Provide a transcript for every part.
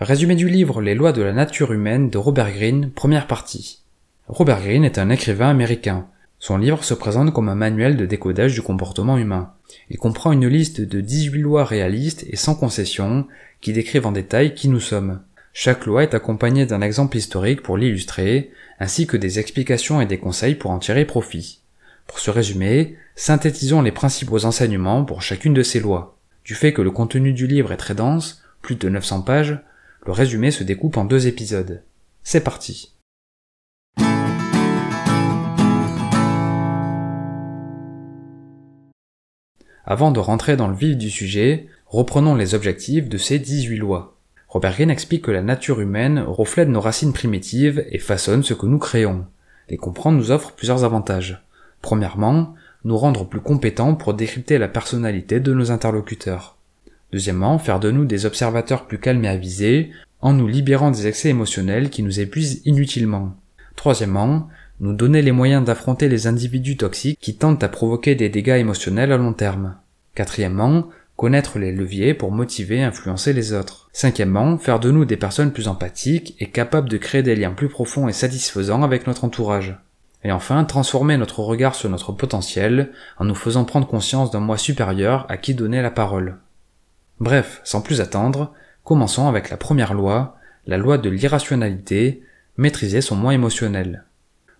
Résumé du livre Les lois de la nature humaine de Robert Greene, première partie. Robert Greene est un écrivain américain. Son livre se présente comme un manuel de décodage du comportement humain. Il comprend une liste de 18 lois réalistes et sans concession qui décrivent en détail qui nous sommes. Chaque loi est accompagnée d'un exemple historique pour l'illustrer, ainsi que des explications et des conseils pour en tirer profit. Pour ce résumé, synthétisons les principaux enseignements pour chacune de ces lois. Du fait que le contenu du livre est très dense, plus de 900 pages, le résumé se découpe en deux épisodes. C'est parti. Avant de rentrer dans le vif du sujet, reprenons les objectifs de ces 18 lois. Robert Greene explique que la nature humaine reflète nos racines primitives et façonne ce que nous créons. Les comprendre nous offre plusieurs avantages. Premièrement, nous rendre plus compétents pour décrypter la personnalité de nos interlocuteurs. Deuxièmement, faire de nous des observateurs plus calmes et avisés, en nous libérant des excès émotionnels qui nous épuisent inutilement. Troisièmement, nous donner les moyens d'affronter les individus toxiques qui tentent à provoquer des dégâts émotionnels à long terme. Quatrièmement, connaître les leviers pour motiver et influencer les autres. Cinquièmement, faire de nous des personnes plus empathiques et capables de créer des liens plus profonds et satisfaisants avec notre entourage. Et enfin, transformer notre regard sur notre potentiel en nous faisant prendre conscience d'un moi supérieur à qui donner la parole. Bref, sans plus attendre, commençons avec la première loi, la loi de l'irrationalité, maîtriser son moi émotionnel.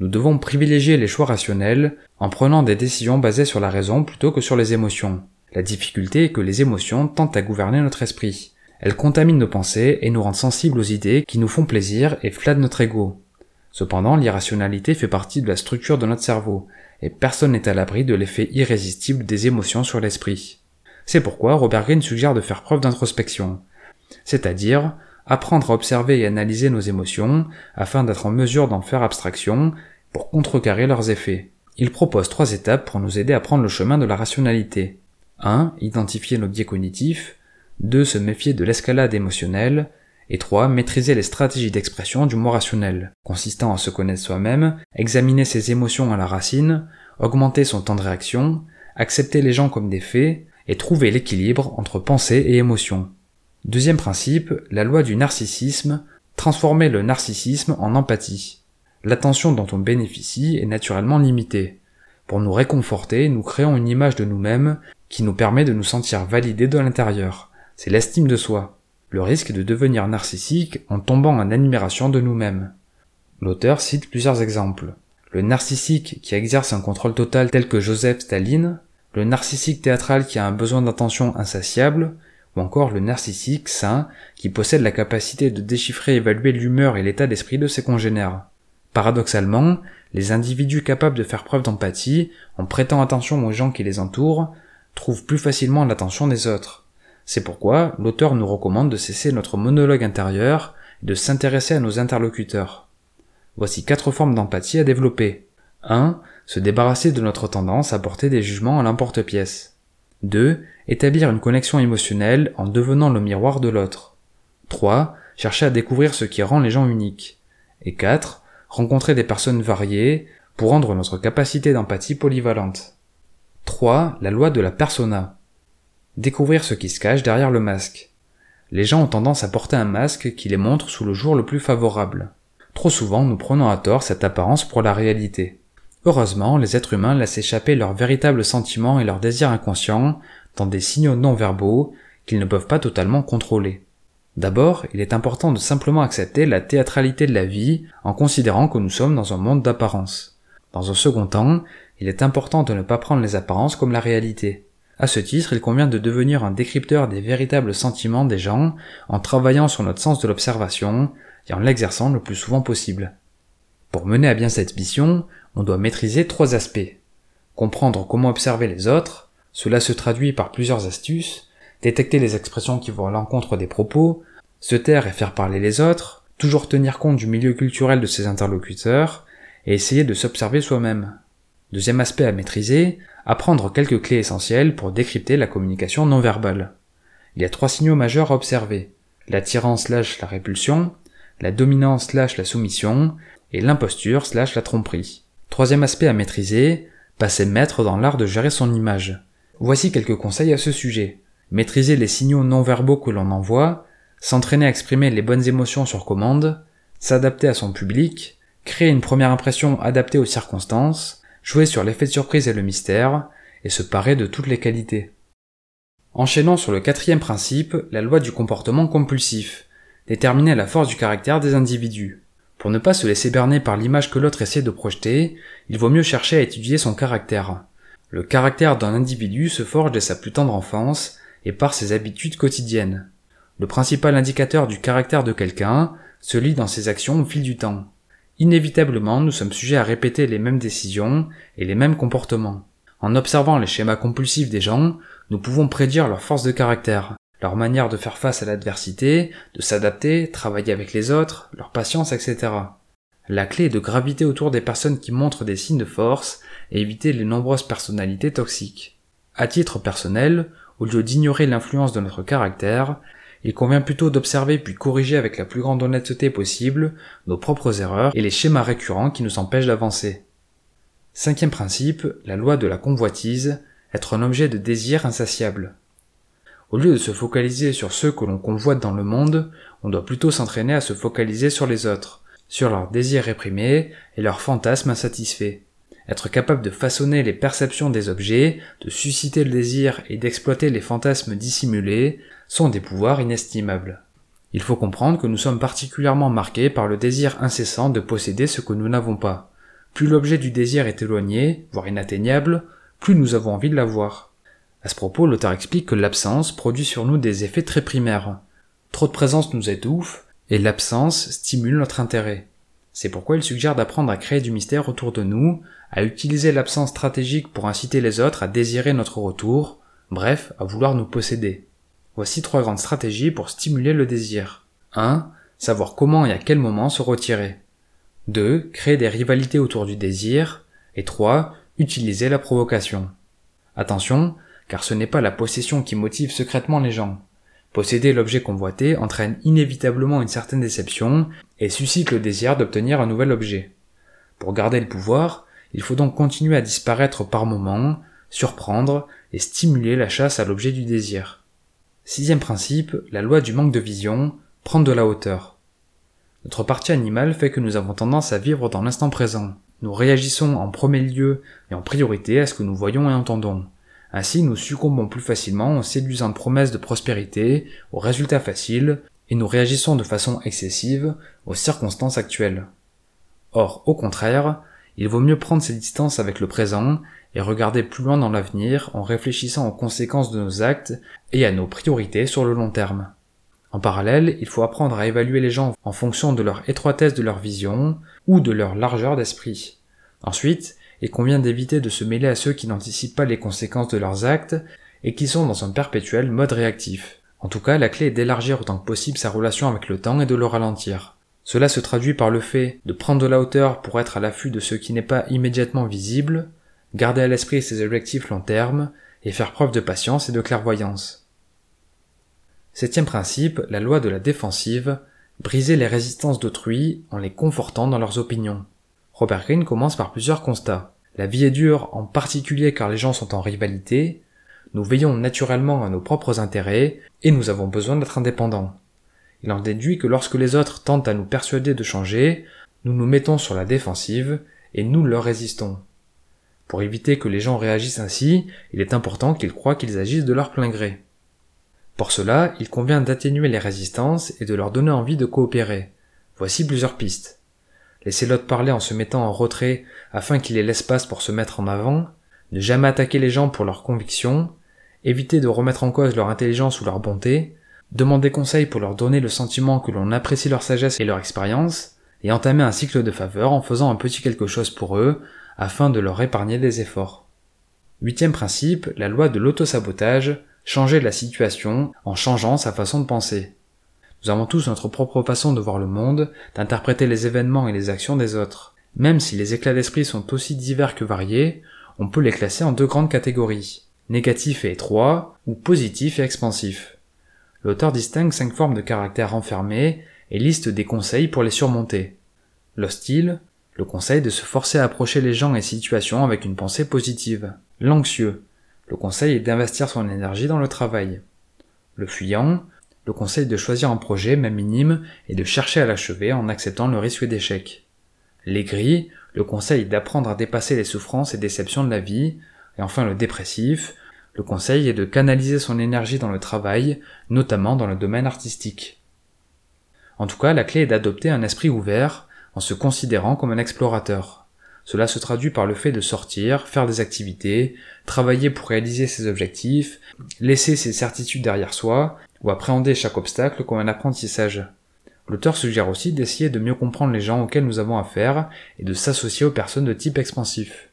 Nous devons privilégier les choix rationnels en prenant des décisions basées sur la raison plutôt que sur les émotions. La difficulté est que les émotions tentent à gouverner notre esprit. Elles contaminent nos pensées et nous rendent sensibles aux idées qui nous font plaisir et flattent notre ego. Cependant, l'irrationalité fait partie de la structure de notre cerveau, et personne n'est à l'abri de l'effet irrésistible des émotions sur l'esprit. C'est pourquoi Robert Greene suggère de faire preuve d'introspection, c'est-à-dire apprendre à observer et analyser nos émotions afin d'être en mesure d'en faire abstraction pour contrecarrer leurs effets. Il propose trois étapes pour nous aider à prendre le chemin de la rationalité. 1. Identifier nos biais cognitifs. 2. Se méfier de l'escalade émotionnelle et 3. Maîtriser les stratégies d'expression du mot rationnel, consistant à se connaître soi-même, examiner ses émotions à la racine, augmenter son temps de réaction, accepter les gens comme des faits, et trouver l'équilibre entre pensée et émotion. Deuxième principe, la loi du narcissisme, transformer le narcissisme en empathie. L'attention dont on bénéficie est naturellement limitée. Pour nous réconforter, nous créons une image de nous-mêmes qui nous permet de nous sentir validés de l'intérieur. C'est l'estime de soi le risque de devenir narcissique en tombant en admiration de nous-mêmes. L'auteur cite plusieurs exemples. Le narcissique qui exerce un contrôle total tel que Joseph Staline, le narcissique théâtral qui a un besoin d'attention insatiable, ou encore le narcissique sain qui possède la capacité de déchiffrer et évaluer l'humeur et l'état d'esprit de ses congénères. Paradoxalement, les individus capables de faire preuve d'empathie, en prêtant attention aux gens qui les entourent, trouvent plus facilement l'attention des autres. C'est pourquoi l'auteur nous recommande de cesser notre monologue intérieur et de s'intéresser à nos interlocuteurs. Voici quatre formes d'empathie à développer. 1. Se débarrasser de notre tendance à porter des jugements à l'emporte-pièce. 2. Établir une connexion émotionnelle en devenant le miroir de l'autre. 3. Chercher à découvrir ce qui rend les gens uniques. Et 4. Rencontrer des personnes variées pour rendre notre capacité d'empathie polyvalente. 3. La loi de la persona. Découvrir ce qui se cache derrière le masque. Les gens ont tendance à porter un masque qui les montre sous le jour le plus favorable. Trop souvent, nous prenons à tort cette apparence pour la réalité. Heureusement, les êtres humains laissent échapper leurs véritables sentiments et leurs désirs inconscients dans des signaux non verbaux qu'ils ne peuvent pas totalement contrôler. D'abord, il est important de simplement accepter la théâtralité de la vie en considérant que nous sommes dans un monde d'apparence. Dans un second temps, il est important de ne pas prendre les apparences comme la réalité. À ce titre, il convient de devenir un décrypteur des véritables sentiments des gens en travaillant sur notre sens de l'observation et en l'exerçant le plus souvent possible. Pour mener à bien cette mission, on doit maîtriser trois aspects. Comprendre comment observer les autres, cela se traduit par plusieurs astuces, détecter les expressions qui vont à l'encontre des propos, se taire et faire parler les autres, toujours tenir compte du milieu culturel de ses interlocuteurs, et essayer de s'observer soi-même. Deuxième aspect à maîtriser, apprendre quelques clés essentielles pour décrypter la communication non verbale. Il y a trois signaux majeurs à observer. L'attirance slash la répulsion, la dominance slash la soumission, et l'imposture slash la tromperie. Troisième aspect à maîtriser, passer maître dans l'art de gérer son image. Voici quelques conseils à ce sujet. Maîtriser les signaux non verbaux que l'on envoie, s'entraîner à exprimer les bonnes émotions sur commande, s'adapter à son public, créer une première impression adaptée aux circonstances, jouer sur l'effet de surprise et le mystère, et se parer de toutes les qualités. Enchaînons sur le quatrième principe, la loi du comportement compulsif, déterminer la force du caractère des individus. Pour ne pas se laisser berner par l'image que l'autre essaie de projeter, il vaut mieux chercher à étudier son caractère. Le caractère d'un individu se forge dès sa plus tendre enfance et par ses habitudes quotidiennes. Le principal indicateur du caractère de quelqu'un se lit dans ses actions au fil du temps. Inévitablement, nous sommes sujets à répéter les mêmes décisions et les mêmes comportements. En observant les schémas compulsifs des gens, nous pouvons prédire leur force de caractère, leur manière de faire face à l'adversité, de s'adapter, travailler avec les autres, leur patience, etc. La clé est de graviter autour des personnes qui montrent des signes de force et éviter les nombreuses personnalités toxiques. À titre personnel, au lieu d'ignorer l'influence de notre caractère, il convient plutôt d'observer puis corriger avec la plus grande honnêteté possible nos propres erreurs et les schémas récurrents qui nous empêchent d'avancer. Cinquième principe, la loi de la convoitise, être un objet de désir insatiable. Au lieu de se focaliser sur ceux que l'on convoite dans le monde, on doit plutôt s'entraîner à se focaliser sur les autres, sur leurs désirs réprimés et leurs fantasmes insatisfaits. Être capable de façonner les perceptions des objets, de susciter le désir et d'exploiter les fantasmes dissimulés sont des pouvoirs inestimables. Il faut comprendre que nous sommes particulièrement marqués par le désir incessant de posséder ce que nous n'avons pas. Plus l'objet du désir est éloigné, voire inatteignable, plus nous avons envie de l'avoir. À ce propos, l'auteur explique que l'absence produit sur nous des effets très primaires. Trop de présence nous étouffe, et l'absence stimule notre intérêt. C'est pourquoi il suggère d'apprendre à créer du mystère autour de nous, à utiliser l'absence stratégique pour inciter les autres à désirer notre retour, bref, à vouloir nous posséder. Voici trois grandes stratégies pour stimuler le désir. 1. Savoir comment et à quel moment se retirer. 2. Créer des rivalités autour du désir. Et 3. Utiliser la provocation. Attention, car ce n'est pas la possession qui motive secrètement les gens. Posséder l'objet convoité entraîne inévitablement une certaine déception et suscite le désir d'obtenir un nouvel objet. Pour garder le pouvoir, il faut donc continuer à disparaître par moments, surprendre et stimuler la chasse à l'objet du désir. Sixième principe, la loi du manque de vision, prendre de la hauteur. Notre partie animale fait que nous avons tendance à vivre dans l'instant présent. Nous réagissons en premier lieu et en priorité à ce que nous voyons et entendons. Ainsi, nous succombons plus facilement aux séduisantes promesses de prospérité, aux résultats faciles, et nous réagissons de façon excessive aux circonstances actuelles. Or, au contraire, il vaut mieux prendre ses distances avec le présent et regarder plus loin dans l'avenir en réfléchissant aux conséquences de nos actes et à nos priorités sur le long terme. En parallèle, il faut apprendre à évaluer les gens en fonction de leur étroitesse de leur vision ou de leur largeur d'esprit. Ensuite, il convient d'éviter de se mêler à ceux qui n'anticipent pas les conséquences de leurs actes et qui sont dans un perpétuel mode réactif. En tout cas, la clé est d'élargir autant que possible sa relation avec le temps et de le ralentir. Cela se traduit par le fait de prendre de la hauteur pour être à l'affût de ce qui n'est pas immédiatement visible, garder à l'esprit ses objectifs long terme et faire preuve de patience et de clairvoyance. Septième principe, la loi de la défensive, briser les résistances d'autrui en les confortant dans leurs opinions. Robert Greene commence par plusieurs constats. La vie est dure en particulier car les gens sont en rivalité, nous veillons naturellement à nos propres intérêts et nous avons besoin d'être indépendants. Il en déduit que lorsque les autres tentent à nous persuader de changer, nous nous mettons sur la défensive et nous leur résistons. Pour éviter que les gens réagissent ainsi, il est important qu'ils croient qu'ils agissent de leur plein gré. Pour cela, il convient d'atténuer les résistances et de leur donner envie de coopérer. Voici plusieurs pistes. Laissez l'autre parler en se mettant en retrait afin qu'il ait l'espace pour se mettre en avant, ne jamais attaquer les gens pour leurs convictions, éviter de remettre en cause leur intelligence ou leur bonté, demander conseil pour leur donner le sentiment que l'on apprécie leur sagesse et leur expérience, et entamer un cycle de faveur en faisant un petit quelque chose pour eux, afin de leur épargner des efforts. Huitième principe, la loi de l'autosabotage, changer la situation en changeant sa façon de penser. Nous avons tous notre propre façon de voir le monde, d'interpréter les événements et les actions des autres. Même si les éclats d'esprit sont aussi divers que variés, on peut les classer en deux grandes catégories, négatif et étroit, ou positif et expansif. L'auteur distingue cinq formes de caractère renfermés et liste des conseils pour les surmonter. L'hostile, le conseil de se forcer à approcher les gens et situations avec une pensée positive. L'anxieux, le conseil est d'investir son énergie dans le travail. Le fuyant, le conseil de choisir un projet, même minime, et de chercher à l'achever en acceptant le risque d'échec. Les le conseil d'apprendre à dépasser les souffrances et déceptions de la vie, et enfin le dépressif, le conseil est de canaliser son énergie dans le travail, notamment dans le domaine artistique. En tout cas, la clé est d'adopter un esprit ouvert, en se considérant comme un explorateur. Cela se traduit par le fait de sortir, faire des activités, travailler pour réaliser ses objectifs, laisser ses certitudes derrière soi, ou appréhender chaque obstacle comme un apprentissage. L'auteur suggère aussi d'essayer de mieux comprendre les gens auxquels nous avons affaire et de s'associer aux personnes de type expansif.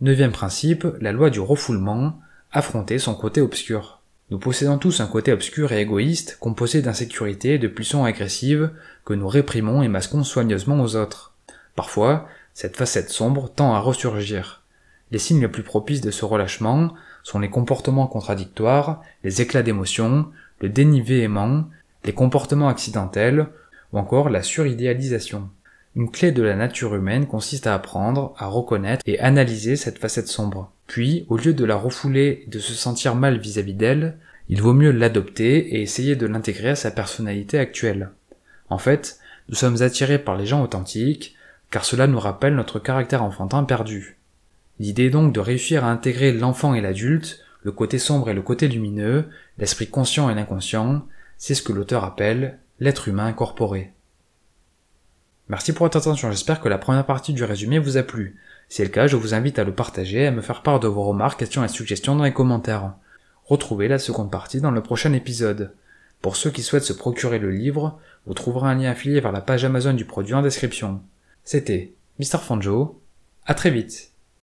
Neuvième principe, la loi du refoulement, affronter son côté obscur. Nous possédons tous un côté obscur et égoïste, composé d'insécurité et de pulsions agressives, que nous réprimons et masquons soigneusement aux autres. Parfois, cette facette sombre tend à ressurgir. Les signes les plus propices de ce relâchement sont les comportements contradictoires, les éclats d'émotion, le déni véhément, les comportements accidentels, ou encore la suridéalisation. Une clé de la nature humaine consiste à apprendre, à reconnaître et analyser cette facette sombre. Puis, au lieu de la refouler et de se sentir mal vis-à-vis d'elle, il vaut mieux l'adopter et essayer de l'intégrer à sa personnalité actuelle. En fait, nous sommes attirés par les gens authentiques, car cela nous rappelle notre caractère enfantin perdu. L'idée donc de réussir à intégrer l'enfant et l'adulte, le côté sombre et le côté lumineux, l'esprit conscient et l'inconscient, c'est ce que l'auteur appelle l'être humain incorporé. Merci pour votre attention, j'espère que la première partie du résumé vous a plu. Si c'est le cas, je vous invite à le partager et à me faire part de vos remarques, questions et suggestions dans les commentaires. Retrouvez la seconde partie dans le prochain épisode. Pour ceux qui souhaitent se procurer le livre, vous trouverez un lien affilié vers la page Amazon du produit en description. C'était Mr. Fanjo, à très vite